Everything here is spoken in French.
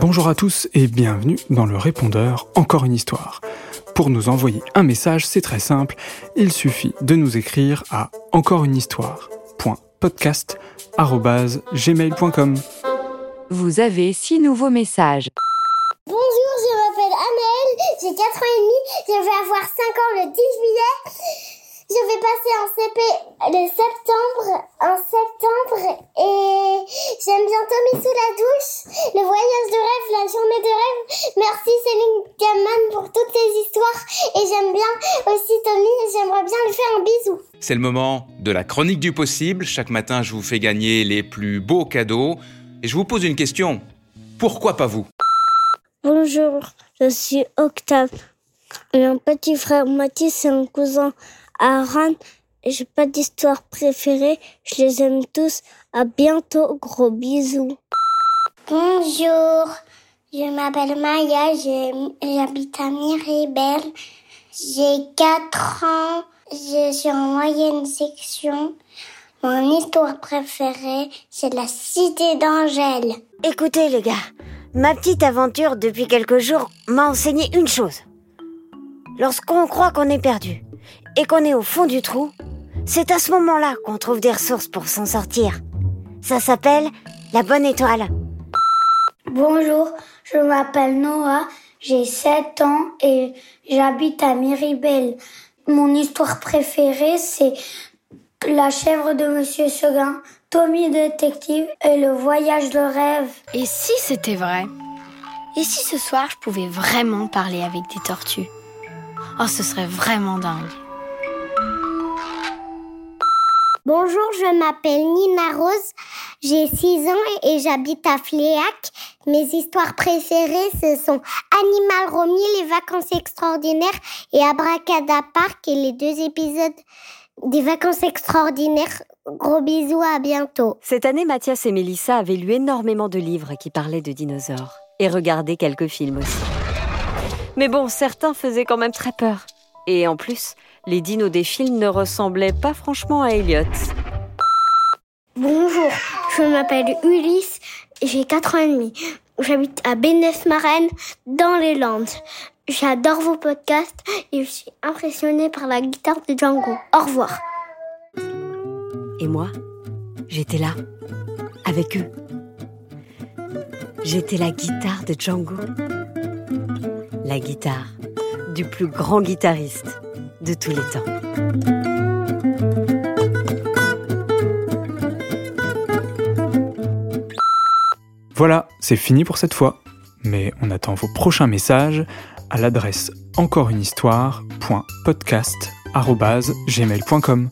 Bonjour à tous et bienvenue dans le répondeur Encore une histoire. Pour nous envoyer un message, c'est très simple, il suffit de nous écrire à encoreunehistoire.podcast@gmail.com. Vous avez six nouveaux messages. Bonjour, je m'appelle Annelle, j'ai 4 ans et demi, je vais avoir 5 ans le 10 juillet. Je vais passer en CP le septembre, en septembre et j'aime bien Tommy sous la douche, le voyage de rêve, la journée de rêve. Merci Céline Gaman pour toutes les histoires et j'aime bien aussi Tommy et j'aimerais bien lui faire un bisou. C'est le moment de la chronique du possible. Chaque matin, je vous fais gagner les plus beaux cadeaux. Et je vous pose une question. Pourquoi pas vous? Bonjour, je suis Octave. Mon petit frère Mathis et un cousin Aaron. J'ai pas d'histoire préférée, je les aime tous. À bientôt, gros bisous. Bonjour, je m'appelle Maya, j'habite à Miribel. J'ai 4 ans, je suis en moyenne section. Mon histoire préférée, c'est la cité d'Angèle. Écoutez les gars, ma petite aventure depuis quelques jours m'a enseigné une chose. Lorsqu'on croit qu'on est perdu et qu'on est au fond du trou, c'est à ce moment-là qu'on trouve des ressources pour s'en sortir. Ça s'appelle la bonne étoile. Bonjour, je m'appelle Noah, j'ai 7 ans et j'habite à Miribel. Mon histoire préférée, c'est La chèvre de Monsieur Seguin, Tommy Détective et le voyage de rêve. Et si c'était vrai? Et si ce soir je pouvais vraiment parler avec des tortues? Oh, ce serait vraiment dingue. Bonjour, je m'appelle Nina Rose, j'ai 6 ans et j'habite à Fléac. Mes histoires préférées, ce sont Animal Romy, les vacances extraordinaires et Abracada Park et les deux épisodes des vacances extraordinaires. Gros bisous, à bientôt. Cette année, Mathias et Mélissa avaient lu énormément de livres qui parlaient de dinosaures et regardé quelques films aussi. Mais bon, certains faisaient quand même très peur. Et en plus, les dinos des films ne ressemblaient pas franchement à Elliot. Bonjour, je m'appelle Ulysse, j'ai 4 ans et demi. J'habite à Bénef-Marraine, dans les Landes. J'adore vos podcasts et je suis impressionnée par la guitare de Django. Au revoir. Et moi, j'étais là, avec eux. J'étais la guitare de Django. La guitare du plus grand guitariste de tous les temps. Voilà, c'est fini pour cette fois. Mais on attend vos prochains messages à l'adresse encoreunehistoire.podcast.gmail.com.